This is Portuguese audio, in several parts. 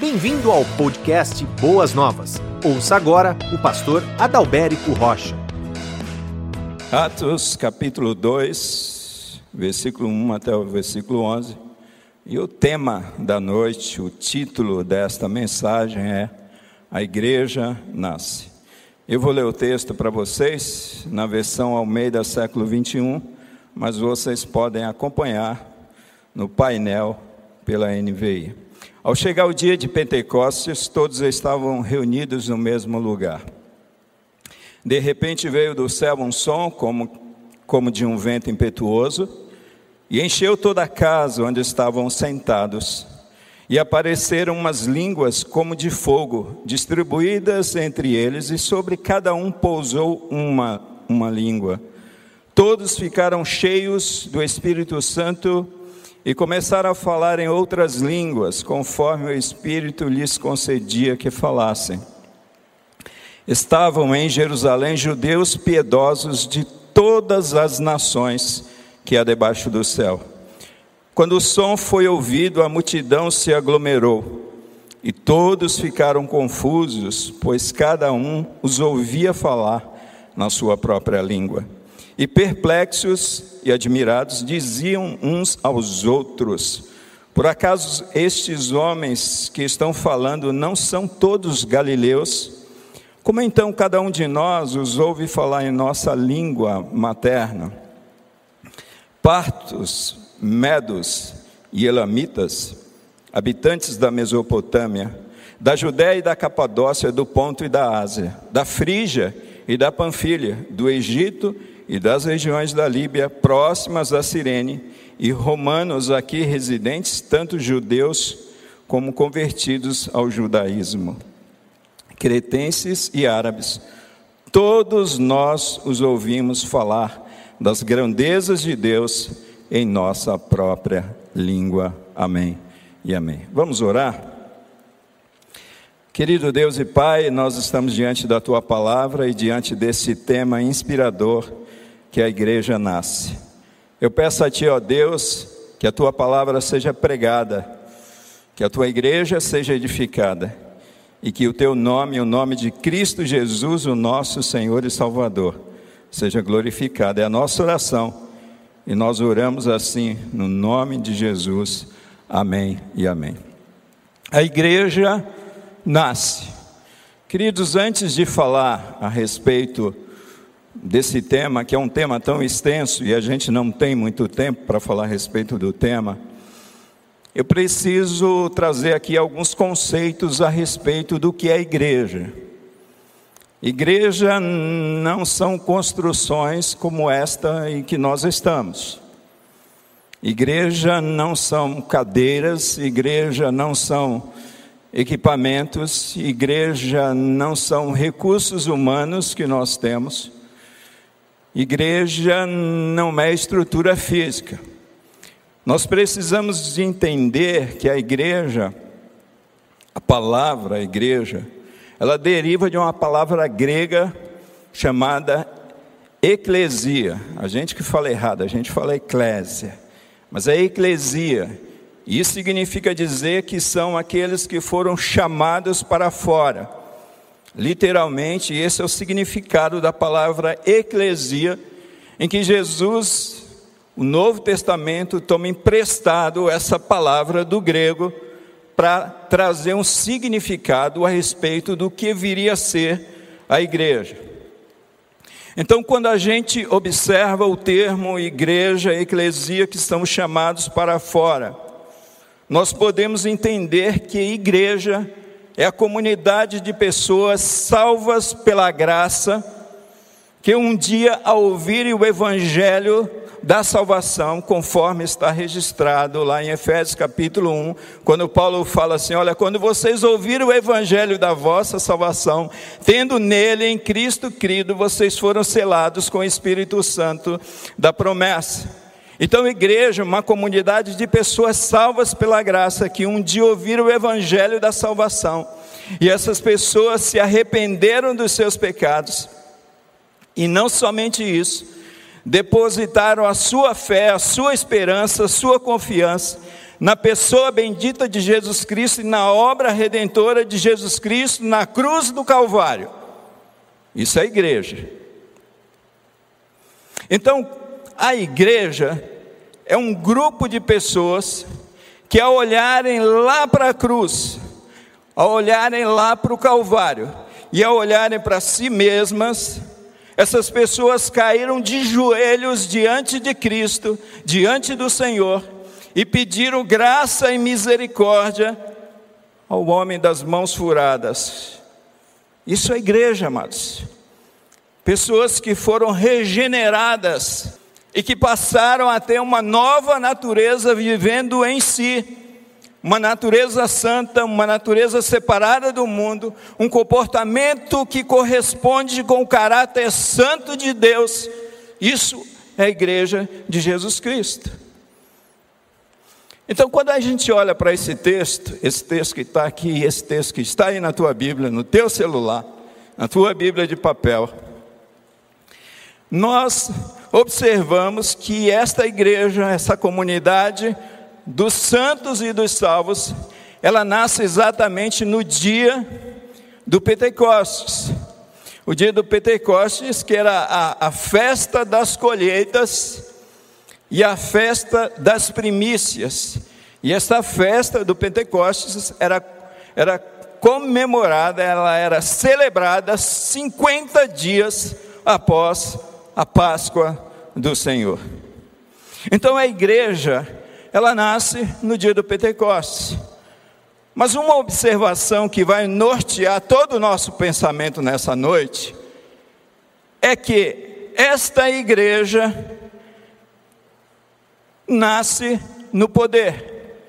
Bem-vindo ao podcast Boas Novas. Ouça agora o pastor Adalberico Rocha. Atos capítulo 2, versículo 1 até o versículo 11. E o tema da noite, o título desta mensagem é A Igreja Nasce. Eu vou ler o texto para vocês na versão Almeida século 21, mas vocês podem acompanhar no painel pela NVI. Ao chegar o dia de Pentecostes, todos estavam reunidos no mesmo lugar. De repente veio do céu um som como, como de um vento impetuoso e encheu toda a casa onde estavam sentados. E apareceram umas línguas como de fogo, distribuídas entre eles, e sobre cada um pousou uma, uma língua. Todos ficaram cheios do Espírito Santo e começaram a falar em outras línguas, conforme o Espírito lhes concedia que falassem. Estavam em Jerusalém judeus piedosos de todas as nações que há debaixo do céu. Quando o som foi ouvido, a multidão se aglomerou e todos ficaram confusos, pois cada um os ouvia falar na sua própria língua. E perplexos e admirados diziam uns aos outros: Por acaso estes homens que estão falando não são todos galileus? Como então cada um de nós os ouve falar em nossa língua materna? Partos, medos e elamitas, habitantes da Mesopotâmia, da Judéia e da Capadócia, do Ponto e da Ásia, da Frígia e da Panfilha, do Egito e das regiões da Líbia próximas a Cirene, e romanos aqui residentes, tanto judeus como convertidos ao judaísmo, cretenses e árabes. Todos nós os ouvimos falar das grandezas de Deus em nossa própria língua. Amém e amém. Vamos orar? Querido Deus e Pai, nós estamos diante da tua palavra e diante desse tema inspirador que a igreja nasce. Eu peço a Ti, ó Deus, que a Tua palavra seja pregada, que a Tua igreja seja edificada e que o Teu nome, o nome de Cristo Jesus, o nosso Senhor e Salvador, seja glorificado. É a nossa oração e nós oramos assim no nome de Jesus. Amém e amém. A igreja nasce. Queridos, antes de falar a respeito desse tema, que é um tema tão extenso e a gente não tem muito tempo para falar a respeito do tema, eu preciso trazer aqui alguns conceitos a respeito do que é igreja. Igreja não são construções como esta em que nós estamos. Igreja não são cadeiras, igreja não são equipamentos, igreja não são recursos humanos que nós temos. Igreja não é estrutura física. Nós precisamos de entender que a igreja, a palavra igreja, ela deriva de uma palavra grega chamada eclesia. A gente que fala errado, a gente fala eclésia, mas é eclesia. Isso significa dizer que são aqueles que foram chamados para fora Literalmente, esse é o significado da palavra eclesia, em que Jesus, o Novo Testamento, toma emprestado essa palavra do grego para trazer um significado a respeito do que viria a ser a igreja. Então, quando a gente observa o termo igreja, eclesia, que estamos chamados para fora, nós podemos entender que igreja é a comunidade de pessoas salvas pela graça, que um dia, ao ouvirem o Evangelho da salvação, conforme está registrado lá em Efésios capítulo 1, quando Paulo fala assim: Olha, quando vocês ouviram o Evangelho da vossa salvação, tendo nele, em Cristo crido, vocês foram selados com o Espírito Santo da promessa. Então, igreja, uma comunidade de pessoas salvas pela graça, que um dia ouviram o evangelho da salvação, e essas pessoas se arrependeram dos seus pecados, e não somente isso, depositaram a sua fé, a sua esperança, a sua confiança na pessoa bendita de Jesus Cristo e na obra redentora de Jesus Cristo na cruz do Calvário. Isso é igreja. Então, a igreja é um grupo de pessoas que, ao olharem lá para a cruz, ao olharem lá para o Calvário e ao olharem para si mesmas, essas pessoas caíram de joelhos diante de Cristo, diante do Senhor, e pediram graça e misericórdia ao homem das mãos furadas. Isso é igreja, amados. Pessoas que foram regeneradas e que passaram a ter uma nova natureza vivendo em si, uma natureza santa, uma natureza separada do mundo, um comportamento que corresponde com o caráter santo de Deus. Isso é a igreja de Jesus Cristo. Então, quando a gente olha para esse texto, esse texto que está aqui, esse texto que está aí na tua Bíblia, no teu celular, na tua Bíblia de papel, nós observamos que esta igreja, essa comunidade dos santos e dos salvos, ela nasce exatamente no dia do Pentecostes. O dia do Pentecostes, que era a, a festa das colheitas e a festa das primícias. E esta festa do Pentecostes era, era comemorada, ela era celebrada 50 dias após a Páscoa do Senhor. Então a igreja, ela nasce no dia do Pentecostes. Mas uma observação que vai nortear todo o nosso pensamento nessa noite é que esta igreja nasce no poder.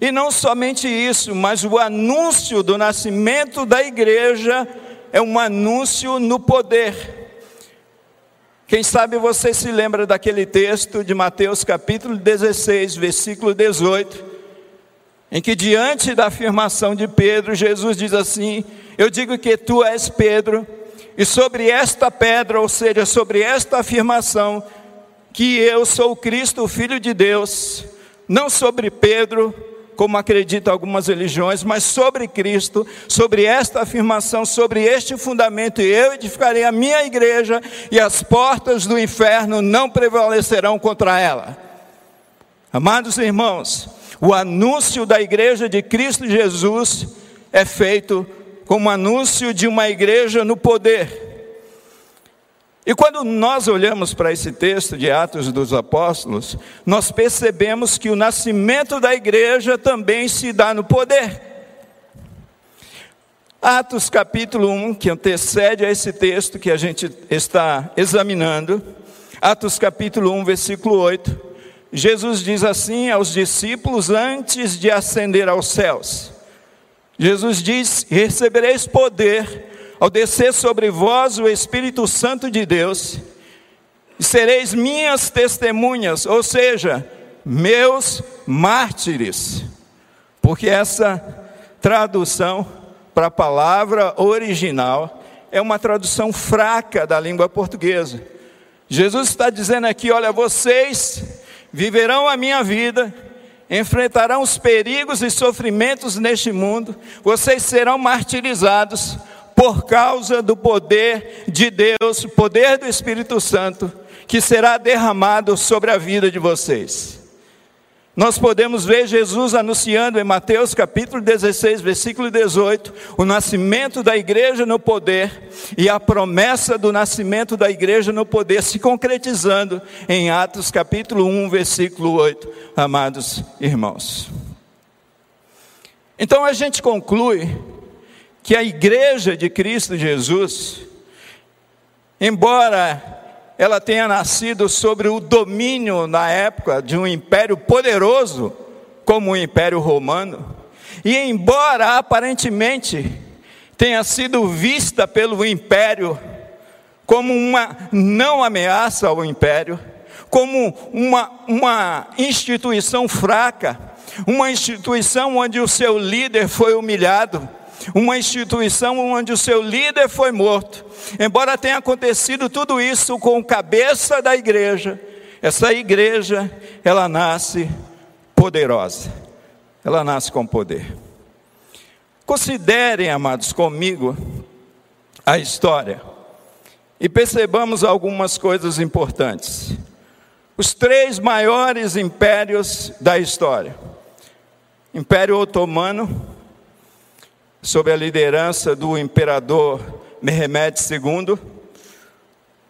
E não somente isso, mas o anúncio do nascimento da igreja é um anúncio no poder. Quem sabe você se lembra daquele texto de Mateus capítulo 16, versículo 18, em que diante da afirmação de Pedro, Jesus diz assim: Eu digo que tu és Pedro, e sobre esta pedra, ou seja, sobre esta afirmação, que eu sou Cristo, o Filho de Deus, não sobre Pedro, como acreditam algumas religiões, mas sobre Cristo, sobre esta afirmação, sobre este fundamento, eu edificarei a minha igreja e as portas do inferno não prevalecerão contra ela. Amados irmãos, o anúncio da igreja de Cristo Jesus é feito como anúncio de uma igreja no poder. E quando nós olhamos para esse texto de Atos dos Apóstolos, nós percebemos que o nascimento da igreja também se dá no poder. Atos capítulo 1, que antecede a esse texto que a gente está examinando, Atos capítulo 1, versículo 8, Jesus diz assim aos discípulos antes de ascender aos céus: Jesus diz: Recebereis poder ao descer sobre vós o Espírito Santo de Deus, sereis minhas testemunhas, ou seja, meus mártires, porque essa tradução para a palavra original é uma tradução fraca da língua portuguesa. Jesus está dizendo aqui: olha, vocês viverão a minha vida, enfrentarão os perigos e sofrimentos neste mundo, vocês serão martirizados, por causa do poder de Deus, poder do Espírito Santo, que será derramado sobre a vida de vocês. Nós podemos ver Jesus anunciando em Mateus capítulo 16, versículo 18, o nascimento da igreja no poder e a promessa do nascimento da igreja no poder se concretizando em Atos capítulo 1, versículo 8, amados irmãos. Então a gente conclui que a igreja de Cristo Jesus, embora ela tenha nascido sobre o domínio na época de um império poderoso, como o Império Romano, e embora aparentemente tenha sido vista pelo império como uma não ameaça ao império, como uma, uma instituição fraca, uma instituição onde o seu líder foi humilhado, uma instituição onde o seu líder foi morto. Embora tenha acontecido tudo isso com o cabeça da igreja, essa igreja, ela nasce poderosa. ela nasce com poder. Considerem, amados, comigo a história e percebamos algumas coisas importantes. Os três maiores impérios da história: Império Otomano, sob a liderança do imperador Mehmed II,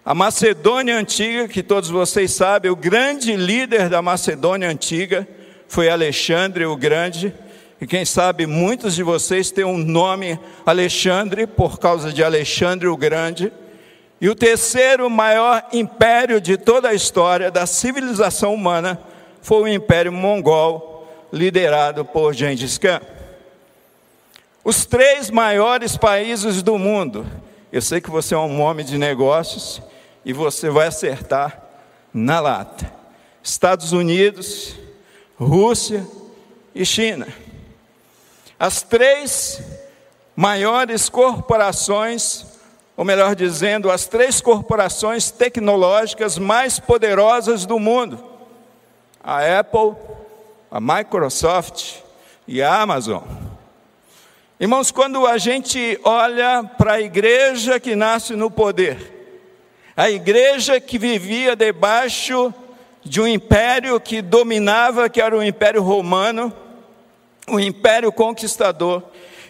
a Macedônia Antiga, que todos vocês sabem, o grande líder da Macedônia Antiga foi Alexandre o Grande, e quem sabe muitos de vocês têm um nome Alexandre por causa de Alexandre o Grande. E o terceiro maior império de toda a história da civilização humana foi o Império Mongol, liderado por Gengis Khan. Os três maiores países do mundo, eu sei que você é um homem de negócios e você vai acertar na lata: Estados Unidos, Rússia e China. As três maiores corporações, ou melhor dizendo, as três corporações tecnológicas mais poderosas do mundo: a Apple, a Microsoft e a Amazon. Irmãos, quando a gente olha para a igreja que nasce no poder, a igreja que vivia debaixo de um império que dominava, que era o Império Romano, o Império Conquistador,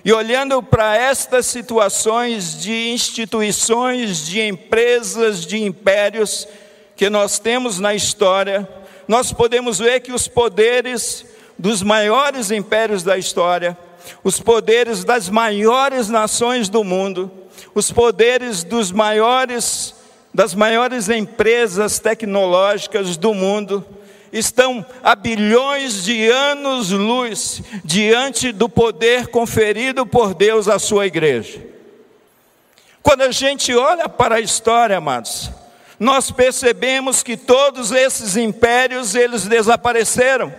e olhando para estas situações de instituições, de empresas, de impérios que nós temos na história, nós podemos ver que os poderes dos maiores impérios da história, os poderes das maiores nações do mundo, os poderes dos maiores das maiores empresas tecnológicas do mundo estão a bilhões de anos-luz diante do poder conferido por Deus à sua igreja. Quando a gente olha para a história, amados, nós percebemos que todos esses impérios eles desapareceram.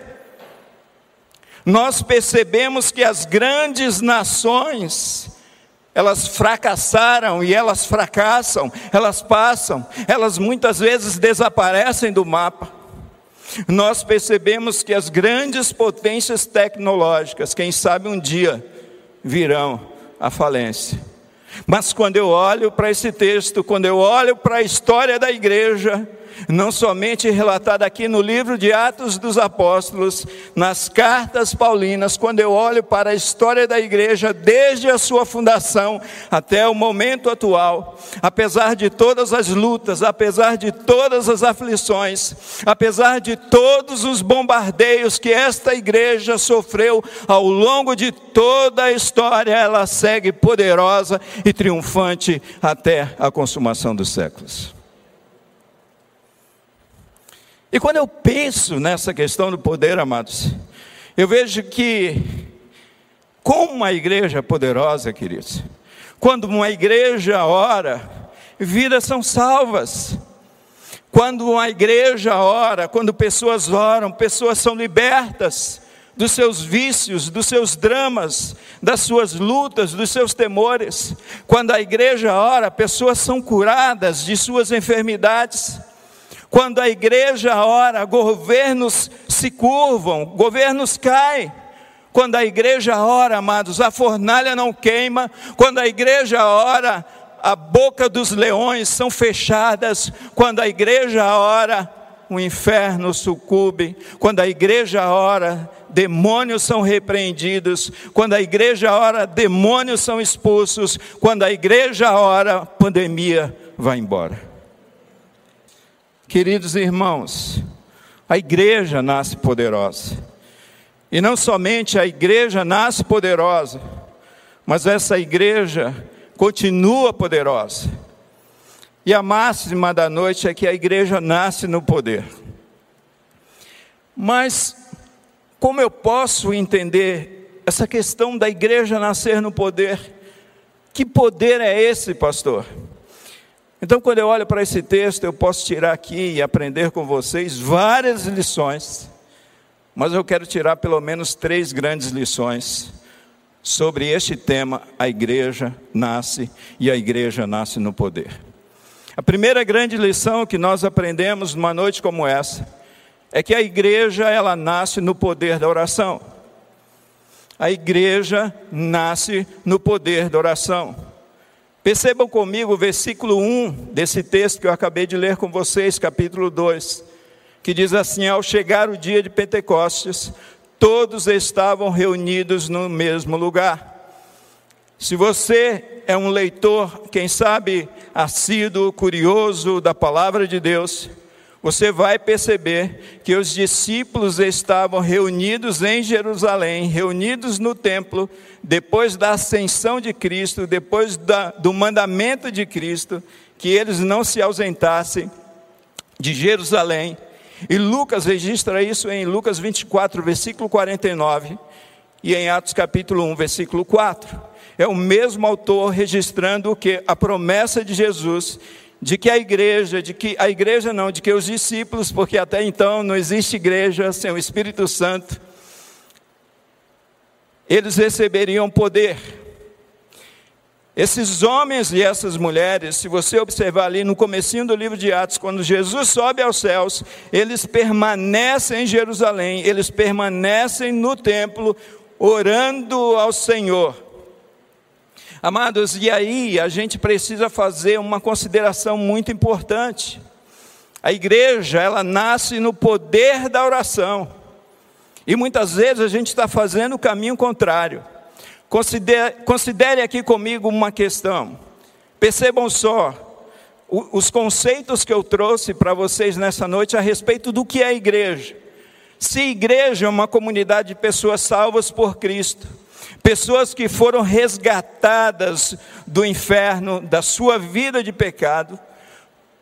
Nós percebemos que as grandes nações elas fracassaram e elas fracassam, elas passam, elas muitas vezes desaparecem do mapa. Nós percebemos que as grandes potências tecnológicas, quem sabe um dia, virão à falência. Mas quando eu olho para esse texto, quando eu olho para a história da igreja, não somente relatada aqui no livro de Atos dos Apóstolos, nas cartas paulinas, quando eu olho para a história da igreja desde a sua fundação até o momento atual, apesar de todas as lutas, apesar de todas as aflições, apesar de todos os bombardeios que esta igreja sofreu ao longo de toda a história, ela segue poderosa e triunfante até a consumação dos séculos. E quando eu penso nessa questão do poder, amados, eu vejo que, como uma igreja poderosa, queridos, quando uma igreja ora, vidas são salvas. Quando uma igreja ora, quando pessoas oram, pessoas são libertas dos seus vícios, dos seus dramas, das suas lutas, dos seus temores. Quando a igreja ora, pessoas são curadas de suas enfermidades. Quando a igreja ora, governos se curvam, governos caem. Quando a igreja ora, amados, a fornalha não queima. Quando a igreja ora, a boca dos leões são fechadas. Quando a igreja ora, o inferno sucumbe. Quando a igreja ora, demônios são repreendidos. Quando a igreja ora, demônios são expulsos. Quando a igreja ora, pandemia vai embora. Queridos irmãos, a igreja nasce poderosa. E não somente a igreja nasce poderosa, mas essa igreja continua poderosa. E a máxima da noite é que a igreja nasce no poder. Mas como eu posso entender essa questão da igreja nascer no poder? Que poder é esse, pastor? Então, quando eu olho para esse texto, eu posso tirar aqui e aprender com vocês várias lições, mas eu quero tirar pelo menos três grandes lições sobre este tema: a igreja nasce e a igreja nasce no poder. A primeira grande lição que nós aprendemos numa noite como essa é que a igreja ela nasce no poder da oração. a igreja nasce no poder da oração. Percebam comigo o versículo 1 desse texto que eu acabei de ler com vocês, capítulo 2, que diz assim: Ao chegar o dia de Pentecostes, todos estavam reunidos no mesmo lugar. Se você é um leitor, quem sabe assíduo, curioso da palavra de Deus, você vai perceber que os discípulos estavam reunidos em Jerusalém, reunidos no templo, depois da ascensão de Cristo, depois da, do mandamento de Cristo, que eles não se ausentassem de Jerusalém. E Lucas registra isso em Lucas 24, versículo 49, e em Atos capítulo 1, versículo 4. É o mesmo autor registrando que a promessa de Jesus de que a igreja, de que a igreja não, de que os discípulos, porque até então não existe igreja sem o Espírito Santo, eles receberiam poder. Esses homens e essas mulheres, se você observar ali no comecinho do livro de Atos, quando Jesus sobe aos céus, eles permanecem em Jerusalém, eles permanecem no templo, orando ao Senhor. Amados, e aí a gente precisa fazer uma consideração muito importante. A igreja, ela nasce no poder da oração. E muitas vezes a gente está fazendo o caminho contrário. Considere, considere aqui comigo uma questão. Percebam só, os conceitos que eu trouxe para vocês nessa noite a respeito do que é igreja. Se igreja é uma comunidade de pessoas salvas por Cristo, pessoas que foram resgatadas do inferno, da sua vida de pecado,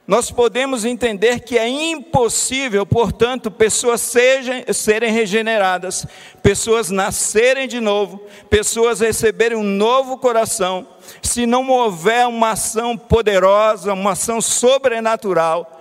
nós podemos entender que é impossível, portanto, pessoas sejam, serem regeneradas, pessoas nascerem de novo, pessoas receberem um novo coração, se não houver uma ação poderosa, uma ação sobrenatural,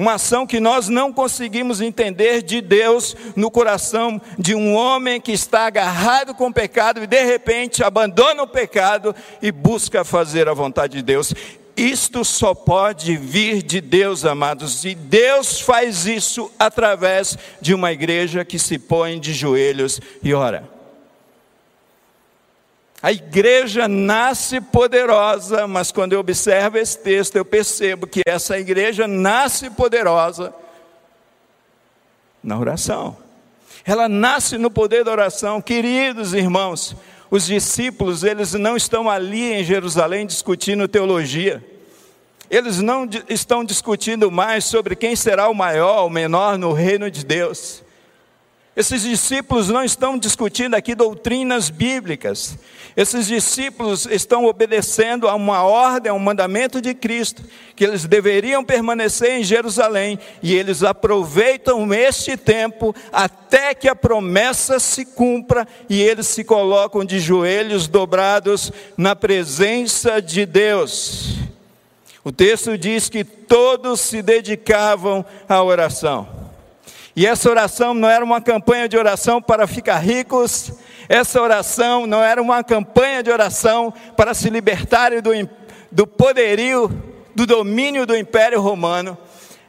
uma ação que nós não conseguimos entender de Deus no coração de um homem que está agarrado com o pecado e de repente abandona o pecado e busca fazer a vontade de Deus. Isto só pode vir de Deus, amados, e Deus faz isso através de uma igreja que se põe de joelhos e ora. A igreja nasce poderosa, mas quando eu observo esse texto, eu percebo que essa igreja nasce poderosa na oração. Ela nasce no poder da oração. Queridos irmãos, os discípulos, eles não estão ali em Jerusalém discutindo teologia. Eles não estão discutindo mais sobre quem será o maior ou menor no reino de Deus. Esses discípulos não estão discutindo aqui doutrinas bíblicas. Esses discípulos estão obedecendo a uma ordem, a um mandamento de Cristo, que eles deveriam permanecer em Jerusalém, e eles aproveitam este tempo até que a promessa se cumpra, e eles se colocam de joelhos dobrados na presença de Deus. O texto diz que todos se dedicavam à oração. E essa oração não era uma campanha de oração para ficar ricos, essa oração não era uma campanha de oração para se libertarem do, do poderio, do domínio do Império Romano.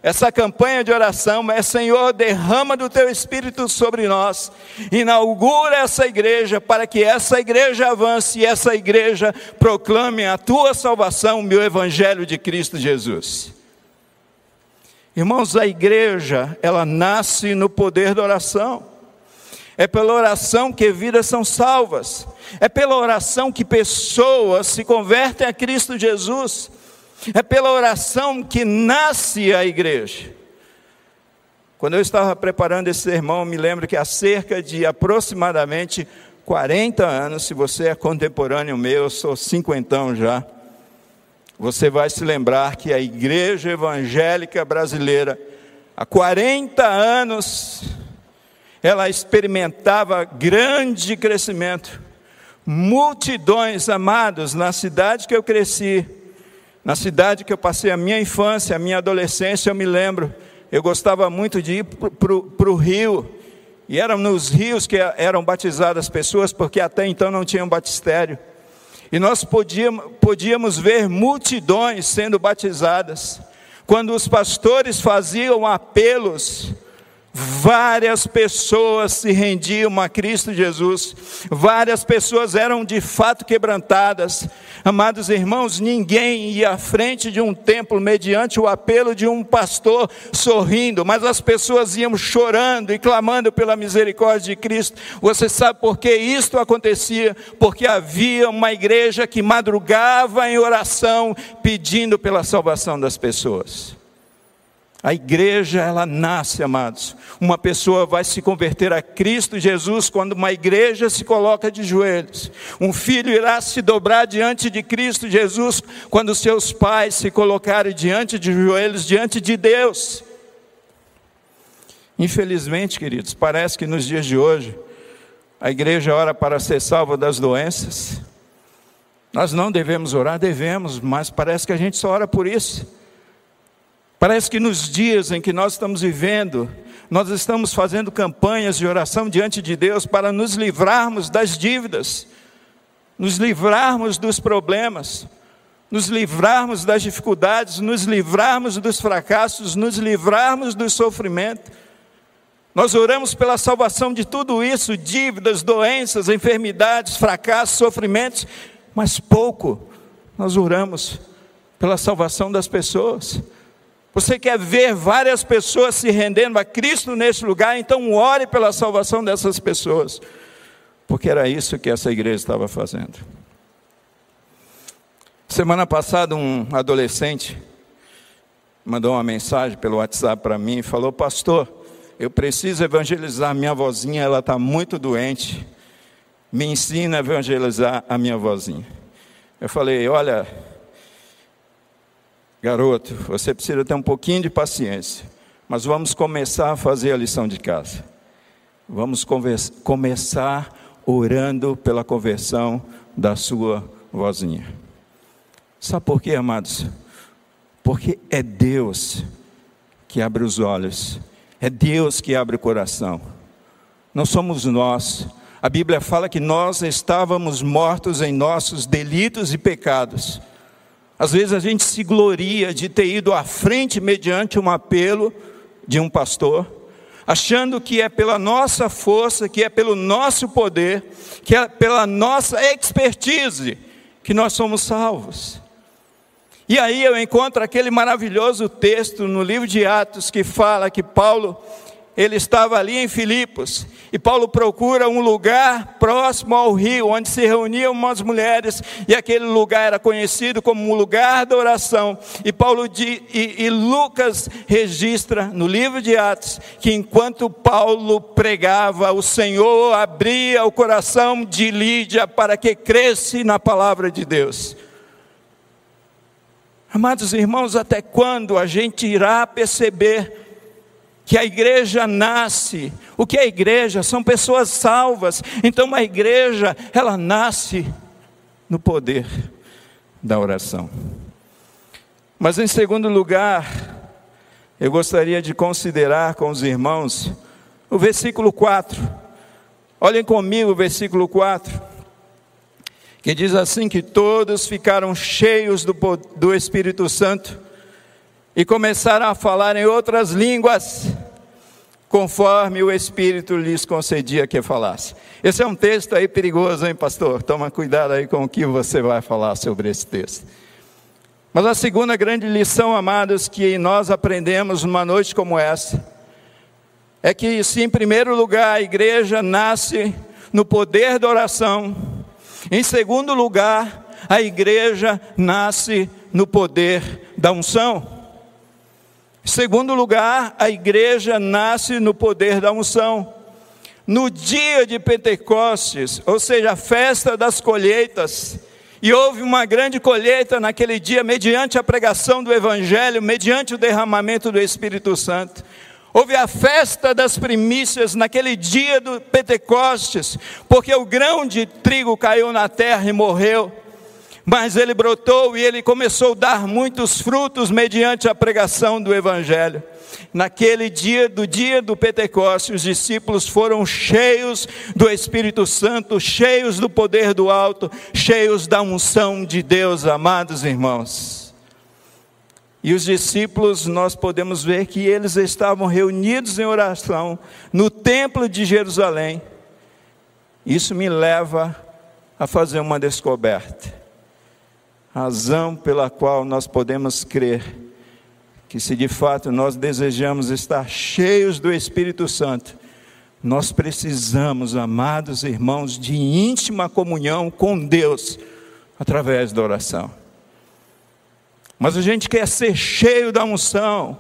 Essa campanha de oração é: Senhor, derrama do teu Espírito sobre nós, inaugura essa igreja, para que essa igreja avance e essa igreja proclame a tua salvação, meu Evangelho de Cristo Jesus. Irmãos, a igreja, ela nasce no poder da oração. É pela oração que vidas são salvas. É pela oração que pessoas se convertem a Cristo Jesus. É pela oração que nasce a igreja. Quando eu estava preparando esse sermão, me lembro que há cerca de aproximadamente 40 anos, se você é contemporâneo meu, eu sou cinquentão já você vai se lembrar que a igreja evangélica brasileira, há 40 anos, ela experimentava grande crescimento. Multidões amados na cidade que eu cresci, na cidade que eu passei a minha infância, a minha adolescência, eu me lembro, eu gostava muito de ir para o rio, e eram nos rios que eram batizadas as pessoas, porque até então não tinham batistério. E nós podíamos, podíamos ver multidões sendo batizadas. Quando os pastores faziam apelos Várias pessoas se rendiam a Cristo Jesus, várias pessoas eram de fato quebrantadas. Amados irmãos, ninguém ia à frente de um templo mediante o apelo de um pastor sorrindo, mas as pessoas iam chorando e clamando pela misericórdia de Cristo. Você sabe por que isto acontecia? Porque havia uma igreja que madrugava em oração pedindo pela salvação das pessoas. A igreja, ela nasce, amados. Uma pessoa vai se converter a Cristo Jesus quando uma igreja se coloca de joelhos. Um filho irá se dobrar diante de Cristo Jesus quando seus pais se colocarem diante de joelhos, diante de Deus. Infelizmente, queridos, parece que nos dias de hoje, a igreja ora para ser salva das doenças. Nós não devemos orar, devemos, mas parece que a gente só ora por isso. Parece que nos dias em que nós estamos vivendo, nós estamos fazendo campanhas de oração diante de Deus para nos livrarmos das dívidas, nos livrarmos dos problemas, nos livrarmos das dificuldades, nos livrarmos dos fracassos, nos livrarmos do sofrimento. Nós oramos pela salvação de tudo isso, dívidas, doenças, enfermidades, fracassos, sofrimentos, mas pouco nós oramos pela salvação das pessoas. Você quer ver várias pessoas se rendendo a Cristo nesse lugar, então ore pela salvação dessas pessoas, porque era isso que essa igreja estava fazendo. Semana passada, um adolescente mandou uma mensagem pelo WhatsApp para mim e falou: Pastor, eu preciso evangelizar minha vozinha, ela está muito doente. Me ensina a evangelizar a minha vozinha. Eu falei: Olha, Garoto, você precisa ter um pouquinho de paciência, mas vamos começar a fazer a lição de casa. Vamos começar orando pela conversão da sua vozinha. Sabe por quê, amados? Porque é Deus que abre os olhos, é Deus que abre o coração, não somos nós. A Bíblia fala que nós estávamos mortos em nossos delitos e pecados às vezes a gente se gloria de ter ido à frente mediante um apelo de um pastor, achando que é pela nossa força, que é pelo nosso poder, que é pela nossa expertise que nós somos salvos. E aí eu encontro aquele maravilhoso texto no livro de Atos que fala que Paulo ele estava ali em Filipos, e Paulo procura um lugar próximo ao rio, onde se reuniam umas mulheres, e aquele lugar era conhecido como um lugar da oração. E Paulo e, e Lucas registra no livro de Atos que enquanto Paulo pregava, o Senhor abria o coração de Lídia para que cresce na palavra de Deus. Amados irmãos, até quando a gente irá perceber que a igreja nasce. O que é a igreja? São pessoas salvas. Então, uma igreja, ela nasce no poder da oração. Mas, em segundo lugar, eu gostaria de considerar com os irmãos o versículo 4. Olhem comigo o versículo 4 que diz assim: que todos ficaram cheios do, do Espírito Santo e começaram a falar em outras línguas, conforme o Espírito lhes concedia que falasse. Esse é um texto aí perigoso, hein, pastor? Toma cuidado aí com o que você vai falar sobre esse texto. Mas a segunda grande lição, amados, que nós aprendemos numa noite como essa, é que, se em primeiro lugar a igreja nasce no poder da oração, em segundo lugar, a igreja nasce no poder da unção. Segundo lugar, a igreja nasce no poder da unção. No dia de Pentecostes, ou seja, a festa das colheitas, e houve uma grande colheita naquele dia, mediante a pregação do Evangelho, mediante o derramamento do Espírito Santo. Houve a festa das primícias naquele dia do Pentecostes, porque o grão de trigo caiu na terra e morreu mas ele brotou e ele começou a dar muitos frutos mediante a pregação do Evangelho. Naquele dia, do dia do Pentecostes, os discípulos foram cheios do Espírito Santo, cheios do poder do alto, cheios da unção de Deus, amados irmãos. E os discípulos, nós podemos ver que eles estavam reunidos em oração no templo de Jerusalém. Isso me leva a fazer uma descoberta. Razão pela qual nós podemos crer que, se de fato nós desejamos estar cheios do Espírito Santo, nós precisamos, amados irmãos, de íntima comunhão com Deus através da oração. Mas a gente quer ser cheio da unção,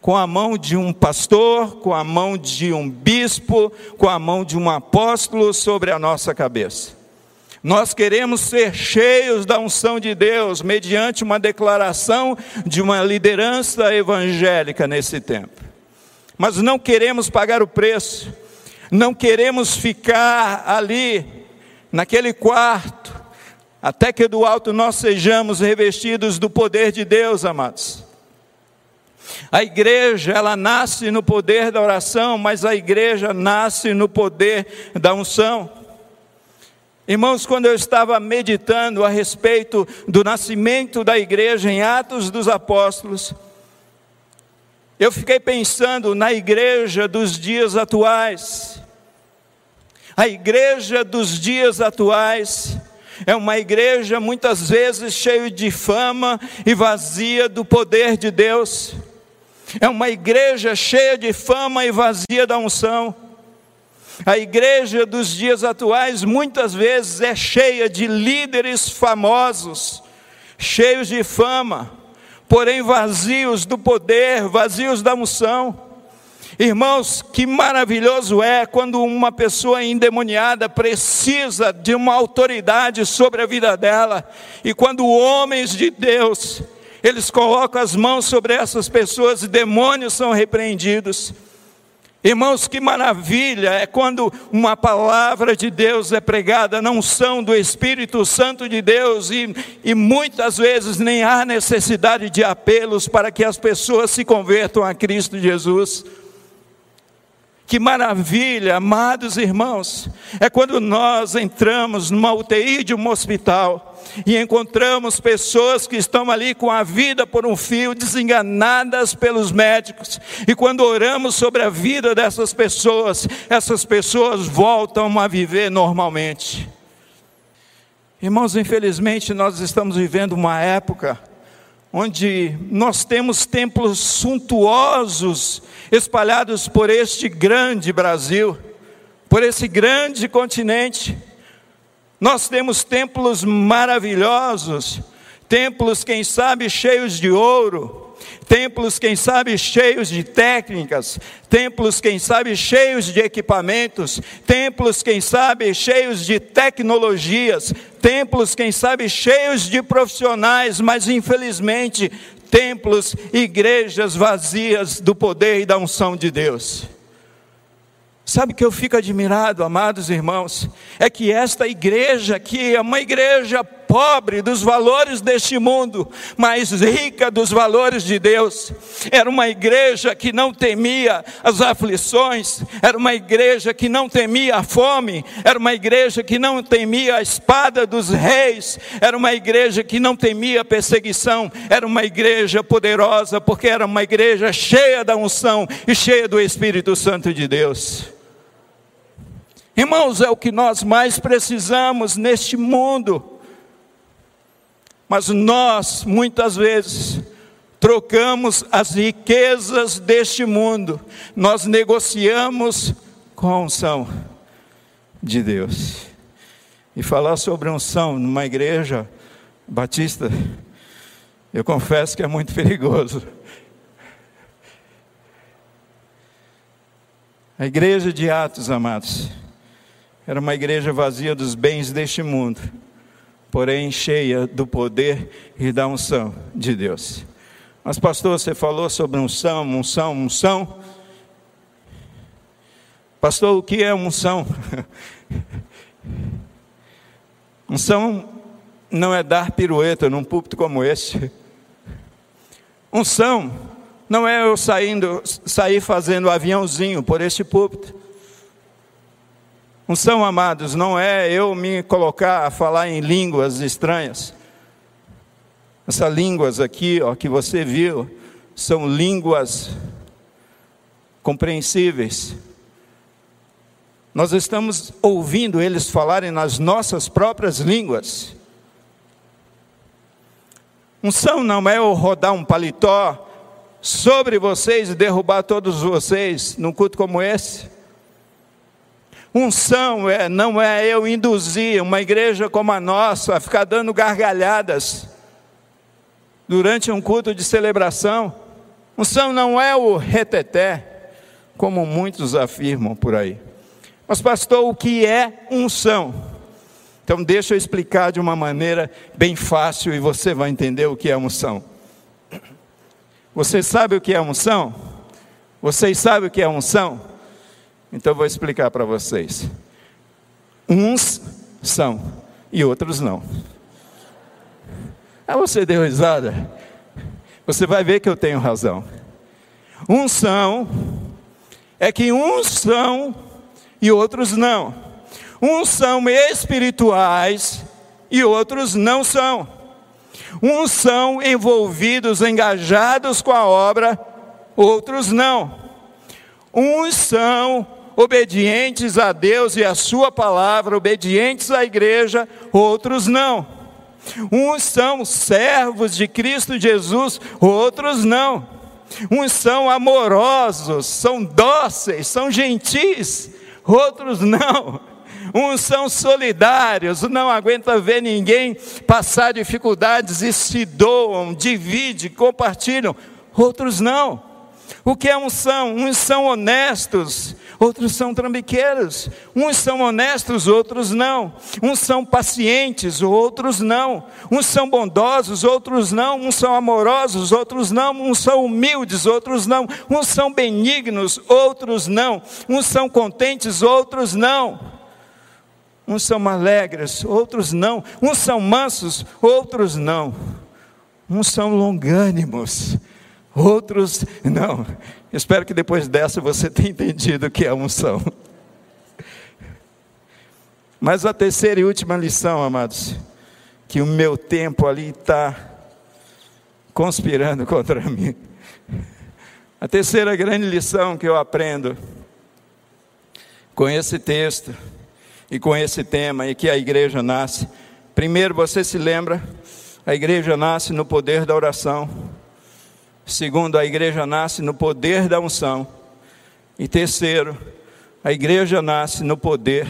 com a mão de um pastor, com a mão de um bispo, com a mão de um apóstolo sobre a nossa cabeça. Nós queremos ser cheios da unção de Deus, mediante uma declaração de uma liderança evangélica nesse tempo. Mas não queremos pagar o preço, não queremos ficar ali, naquele quarto, até que do alto nós sejamos revestidos do poder de Deus, amados. A igreja, ela nasce no poder da oração, mas a igreja nasce no poder da unção. Irmãos, quando eu estava meditando a respeito do nascimento da igreja em Atos dos Apóstolos, eu fiquei pensando na igreja dos dias atuais. A igreja dos dias atuais é uma igreja muitas vezes cheia de fama e vazia do poder de Deus. É uma igreja cheia de fama e vazia da unção. A igreja dos dias atuais muitas vezes é cheia de líderes famosos, cheios de fama, porém vazios do poder, vazios da unção. Irmãos, que maravilhoso é quando uma pessoa endemoniada precisa de uma autoridade sobre a vida dela, e quando homens de Deus, eles colocam as mãos sobre essas pessoas e demônios são repreendidos. Irmãos, que maravilha é quando uma palavra de Deus é pregada na unção do Espírito Santo de Deus, e, e muitas vezes nem há necessidade de apelos para que as pessoas se convertam a Cristo Jesus. Que maravilha, amados irmãos, é quando nós entramos numa UTI de um hospital e encontramos pessoas que estão ali com a vida por um fio, desenganadas pelos médicos, e quando oramos sobre a vida dessas pessoas, essas pessoas voltam a viver normalmente. Irmãos, infelizmente nós estamos vivendo uma época onde nós temos templos suntuosos espalhados por este grande Brasil, por esse grande continente. Nós temos templos maravilhosos, templos, quem sabe, cheios de ouro, templos, quem sabe, cheios de técnicas, templos, quem sabe, cheios de equipamentos, templos, quem sabe, cheios de tecnologias, templos, quem sabe, cheios de profissionais, mas infelizmente, templos, igrejas vazias do poder e da unção de Deus. Sabe que eu fico admirado, amados irmãos, é que esta igreja aqui é uma igreja pobre dos valores deste mundo, mas rica dos valores de Deus. Era uma igreja que não temia as aflições, era uma igreja que não temia a fome, era uma igreja que não temia a espada dos reis, era uma igreja que não temia a perseguição, era uma igreja poderosa, porque era uma igreja cheia da unção e cheia do Espírito Santo de Deus. Irmãos, é o que nós mais precisamos neste mundo. Mas nós, muitas vezes, trocamos as riquezas deste mundo, nós negociamos com a unção de Deus. E falar sobre unção numa igreja batista, eu confesso que é muito perigoso. A igreja de Atos, amados, era uma igreja vazia dos bens deste mundo, porém cheia do poder e da unção de Deus. Mas, pastor, você falou sobre unção, unção, unção. Pastor, o que é unção? unção não é dar pirueta num púlpito como esse. Unção não é eu saindo, sair fazendo aviãozinho por este púlpito. Unção, amados, não é eu me colocar a falar em línguas estranhas. Essas línguas aqui, ó, que você viu, são línguas compreensíveis. Nós estamos ouvindo eles falarem nas nossas próprias línguas. Unção não é eu rodar um paletó sobre vocês e derrubar todos vocês num culto como esse. Unção é, não é eu induzir uma igreja como a nossa a ficar dando gargalhadas durante um culto de celebração. Unção não é o reteté, como muitos afirmam por aí. Mas, pastor, o que é unção? Então, deixa eu explicar de uma maneira bem fácil e você vai entender o que é unção. Você sabe o que é unção? Vocês sabem o que é unção? Então, vou explicar para vocês. Uns são e outros não. Ah, você deu risada? Você vai ver que eu tenho razão. Unção é que uns são e outros não. Uns são espirituais e outros não são. Uns são envolvidos, engajados com a obra, outros não. Uns são obedientes a Deus e a Sua palavra, obedientes à igreja, outros não. Uns são servos de Cristo Jesus, outros não. Uns são amorosos, são dóceis, são gentis, outros não. Uns são solidários, não aguenta ver ninguém passar dificuldades e se doam, dividem, compartilham. Outros não. O que é unção? Uns são honestos, outros são trambiqueiros. Uns são honestos, outros não. Uns são pacientes, outros não. Uns são bondosos, outros não. Uns são amorosos, outros não. Uns são humildes, outros não. Uns são benignos, outros não. Uns são contentes, outros não. Uns são alegres, outros não. Uns são mansos, outros não. Uns são longânimos, outros não. Espero que depois dessa você tenha entendido o que é unção. Mas a terceira e última lição, amados, que o meu tempo ali está conspirando contra mim. A terceira grande lição que eu aprendo com esse texto e com esse tema e que a igreja nasce. Primeiro, você se lembra, a igreja nasce no poder da oração. Segundo, a igreja nasce no poder da unção. E terceiro, a igreja nasce no poder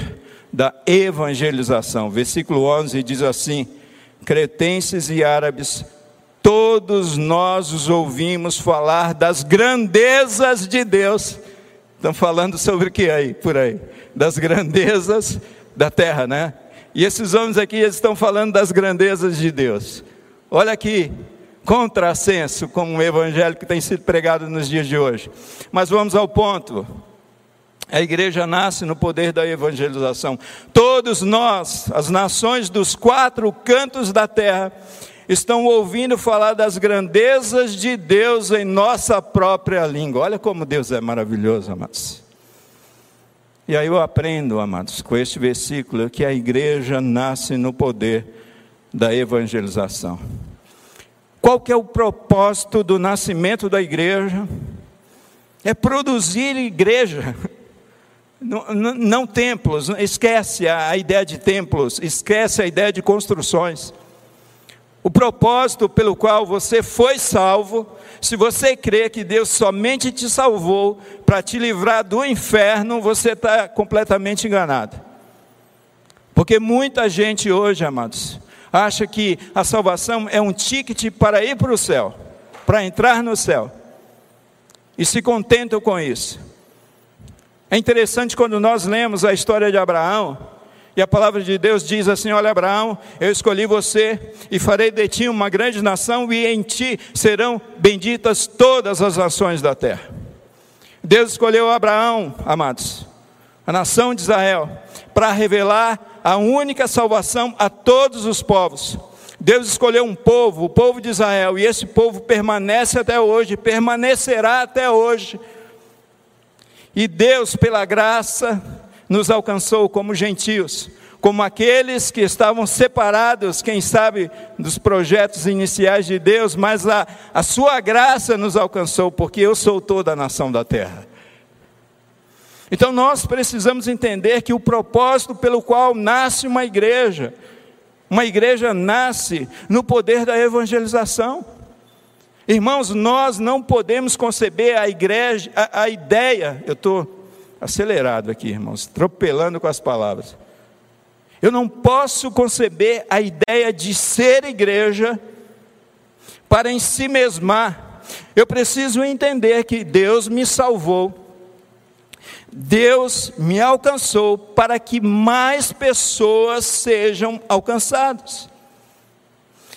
da evangelização. Versículo 11 diz assim: Cretenses e árabes, todos nós os ouvimos falar das grandezas de Deus. Estão falando sobre o que aí, por aí? Das grandezas da terra, né? E esses homens aqui eles estão falando das grandezas de Deus. Olha aqui, contrassenso com o evangelho que tem sido pregado nos dias de hoje. Mas vamos ao ponto. A igreja nasce no poder da evangelização. Todos nós, as nações dos quatro cantos da terra, estão ouvindo falar das grandezas de Deus em nossa própria língua. Olha como Deus é maravilhoso, amados. E aí eu aprendo, amados, com este versículo, que a igreja nasce no poder da evangelização. Qual que é o propósito do nascimento da igreja? É produzir igreja, não, não, não templos, esquece a ideia de templos, esquece a ideia de construções. O propósito pelo qual você foi salvo, se você crê que Deus somente te salvou para te livrar do inferno, você está completamente enganado. Porque muita gente hoje, amados, acha que a salvação é um ticket para ir para o céu, para entrar no céu, e se contentam com isso. É interessante quando nós lemos a história de Abraão, e a palavra de Deus diz assim: Olha, Abraão, eu escolhi você e farei de ti uma grande nação, e em ti serão benditas todas as nações da terra. Deus escolheu Abraão, amados, a nação de Israel, para revelar a única salvação a todos os povos. Deus escolheu um povo, o povo de Israel, e esse povo permanece até hoje, permanecerá até hoje. E Deus, pela graça, nos alcançou como gentios, como aqueles que estavam separados, quem sabe, dos projetos iniciais de Deus, mas a, a sua graça nos alcançou, porque eu sou toda a nação da terra. Então nós precisamos entender que o propósito pelo qual nasce uma igreja, uma igreja nasce no poder da evangelização. Irmãos, nós não podemos conceber a igreja, a, a ideia, eu estou acelerado aqui, irmãos, atropelando com as palavras. Eu não posso conceber a ideia de ser igreja para em si mesmar. Eu preciso entender que Deus me salvou Deus me alcançou para que mais pessoas sejam alcançadas.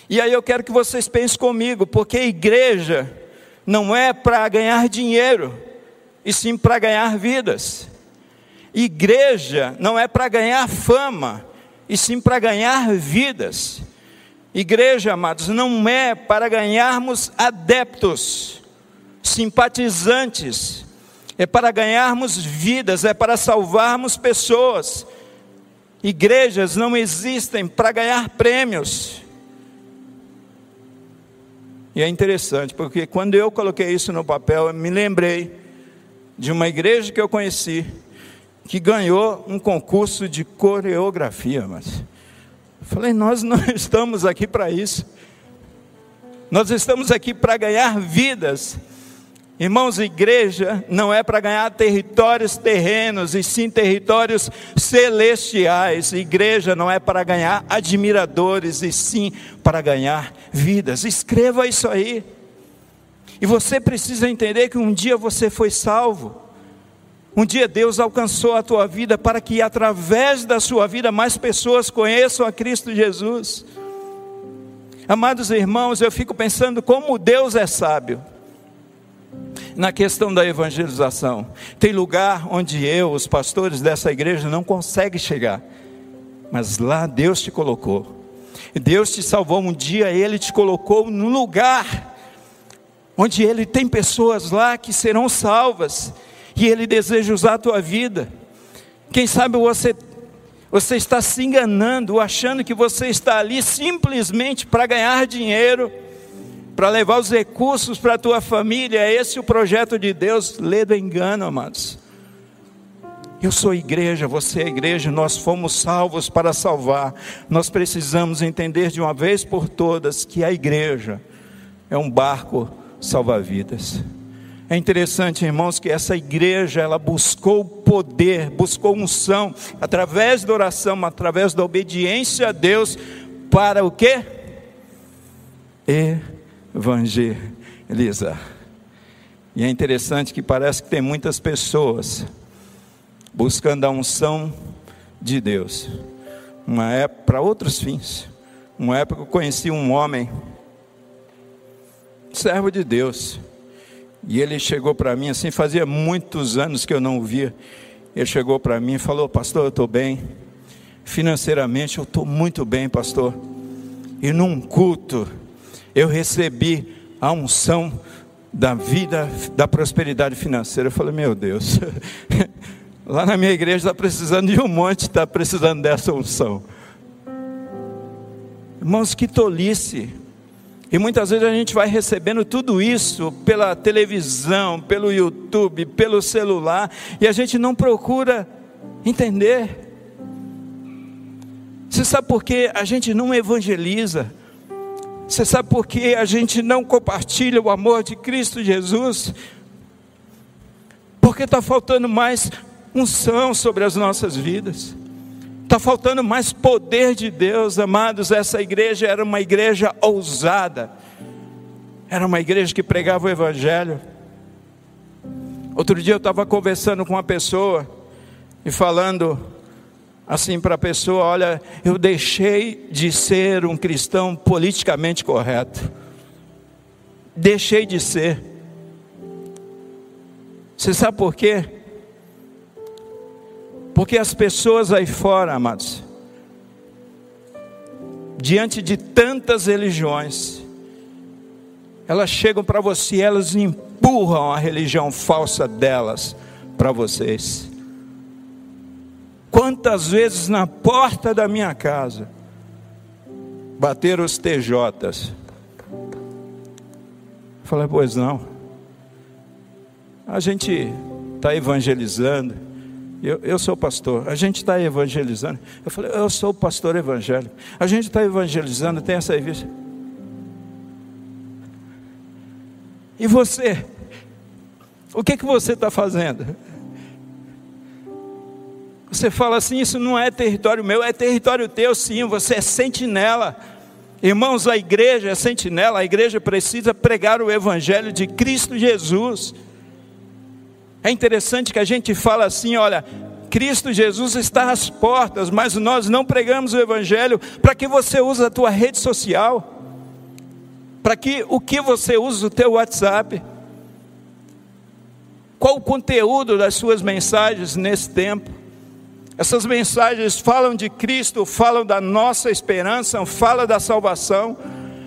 E aí eu quero que vocês pensem comigo, porque a igreja não é para ganhar dinheiro, e sim para ganhar vidas. Igreja não é para ganhar fama, e sim para ganhar vidas. Igreja, amados, não é para ganharmos adeptos, simpatizantes, é para ganharmos vidas, é para salvarmos pessoas. Igrejas não existem para ganhar prêmios. E é interessante, porque quando eu coloquei isso no papel, eu me lembrei de uma igreja que eu conheci, que ganhou um concurso de coreografia, mas falei, nós não estamos aqui para isso. Nós estamos aqui para ganhar vidas. Irmãos, igreja não é para ganhar territórios terrenos, e sim territórios celestiais. Igreja não é para ganhar admiradores, e sim para ganhar vidas. Escreva isso aí. E você precisa entender que um dia você foi salvo. Um dia Deus alcançou a tua vida para que através da sua vida mais pessoas conheçam a Cristo Jesus. Amados irmãos, eu fico pensando como Deus é sábio na questão da evangelização. Tem lugar onde eu, os pastores dessa igreja, não conseguem chegar, mas lá Deus te colocou. Deus te salvou um dia, Ele te colocou no lugar onde Ele tem pessoas lá que serão salvas e Ele deseja usar a tua vida. Quem sabe você você está se enganando, achando que você está ali simplesmente para ganhar dinheiro para levar os recursos para a tua família. É esse o projeto de Deus. Lê do engano, amados. Eu sou igreja, você é igreja, nós fomos salvos para salvar. Nós precisamos entender de uma vez por todas que a igreja é um barco salva-vidas. É interessante, irmãos, que essa igreja, ela buscou poder, buscou unção, através da oração, através da obediência a Deus, para o quê? E evangelizar. E é interessante que parece que tem muitas pessoas buscando a unção de Deus. Uma época para outros fins. Uma época eu conheci um homem, servo de Deus. E ele chegou para mim assim, fazia muitos anos que eu não o via. Ele chegou para mim e falou: Pastor, eu estou bem. Financeiramente eu estou muito bem, pastor. E num culto, eu recebi a unção da vida, da prosperidade financeira. Eu falei, meu Deus, lá na minha igreja está precisando de um monte, está precisando dessa unção. Irmãos, que tolice. E muitas vezes a gente vai recebendo tudo isso pela televisão, pelo YouTube, pelo celular, e a gente não procura entender. Você sabe por que a gente não evangeliza? Você sabe por que a gente não compartilha o amor de Cristo Jesus? Porque está faltando mais unção sobre as nossas vidas. Está faltando mais poder de Deus, amados. Essa igreja era uma igreja ousada. Era uma igreja que pregava o Evangelho. Outro dia eu estava conversando com uma pessoa e falando assim para a pessoa: olha, eu deixei de ser um cristão politicamente correto. Deixei de ser. Você sabe por quê? Porque as pessoas aí fora, amados, diante de tantas religiões, elas chegam para você, elas empurram a religião falsa delas para vocês. Quantas vezes na porta da minha casa bateram os TJs? Falei, pois não. A gente está evangelizando. Eu, eu sou pastor. A gente está evangelizando. Eu falei, eu sou pastor evangélico. A gente está evangelizando, tem essa revista. E você? O que, que você está fazendo? Você fala assim: isso não é território meu, é território teu, sim. Você é sentinela. Irmãos, a igreja é sentinela, a igreja precisa pregar o evangelho de Cristo Jesus. É interessante que a gente fala assim: olha, Cristo Jesus está às portas, mas nós não pregamos o evangelho para que você use a tua rede social, para que o que você usa o teu WhatsApp. Qual o conteúdo das suas mensagens nesse tempo? Essas mensagens falam de Cristo, falam da nossa esperança, falam da salvação,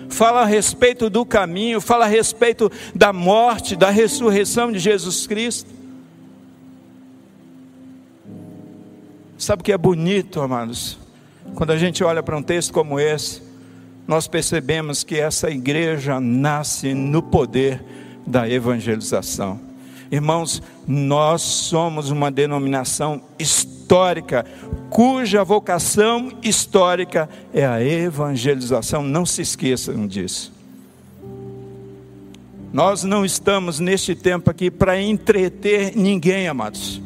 falam a respeito do caminho, falam a respeito da morte, da ressurreição de Jesus Cristo. Sabe o que é bonito, amados? Quando a gente olha para um texto como esse, nós percebemos que essa igreja nasce no poder da evangelização. Irmãos, nós somos uma denominação histórica, cuja vocação histórica é a evangelização. Não se esqueçam disso. Nós não estamos neste tempo aqui para entreter ninguém, amados.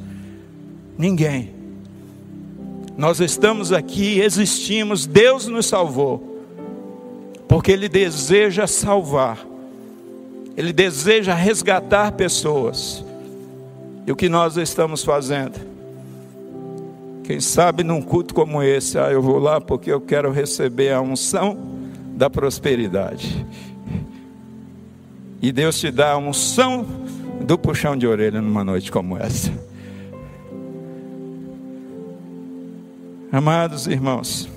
Ninguém. Nós estamos aqui, existimos, Deus nos salvou, porque Ele deseja salvar ele deseja resgatar pessoas. E o que nós estamos fazendo? Quem sabe num culto como esse, ah, eu vou lá porque eu quero receber a unção da prosperidade. E Deus te dá a unção do puxão de orelha numa noite como essa. Amados irmãos,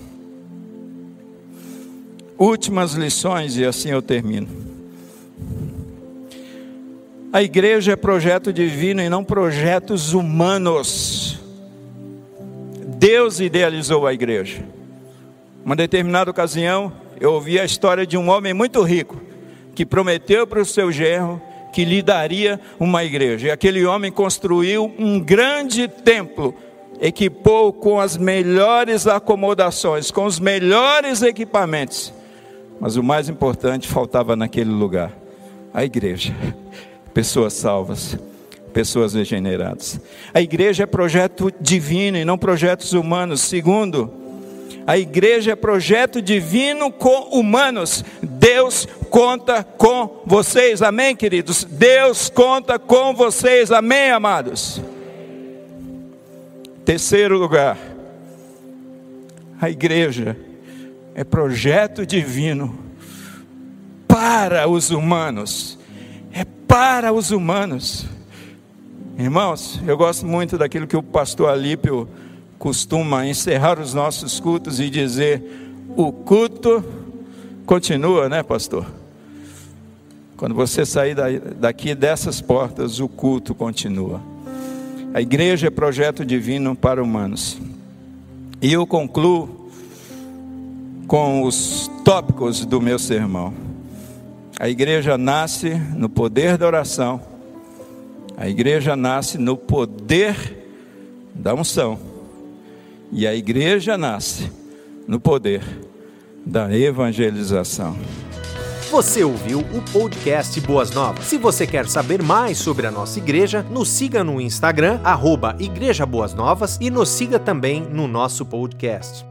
últimas lições e assim eu termino. A igreja é projeto divino e não projetos humanos. Deus idealizou a igreja. Uma determinada ocasião, eu ouvi a história de um homem muito rico que prometeu para o seu genro que lhe daria uma igreja. E aquele homem construiu um grande templo, equipou com as melhores acomodações, com os melhores equipamentos. Mas o mais importante faltava naquele lugar: a igreja pessoas salvas, pessoas regeneradas. A igreja é projeto divino e não projetos humanos. Segundo, a igreja é projeto divino com humanos. Deus conta com vocês. Amém, queridos? Deus conta com vocês. Amém, amados? Terceiro lugar, a igreja é projeto divino para os humanos para os humanos. Irmãos, eu gosto muito daquilo que o pastor Alípio costuma encerrar os nossos cultos e dizer: o culto continua, né, pastor? Quando você sair daqui dessas portas, o culto continua. A igreja é projeto divino para humanos. E eu concluo com os tópicos do meu sermão. A igreja nasce no poder da oração. A igreja nasce no poder da unção. E a igreja nasce no poder da evangelização. Você ouviu o podcast Boas Novas. Se você quer saber mais sobre a nossa igreja, nos siga no Instagram, arroba Igreja Boas Novas, e nos siga também no nosso podcast.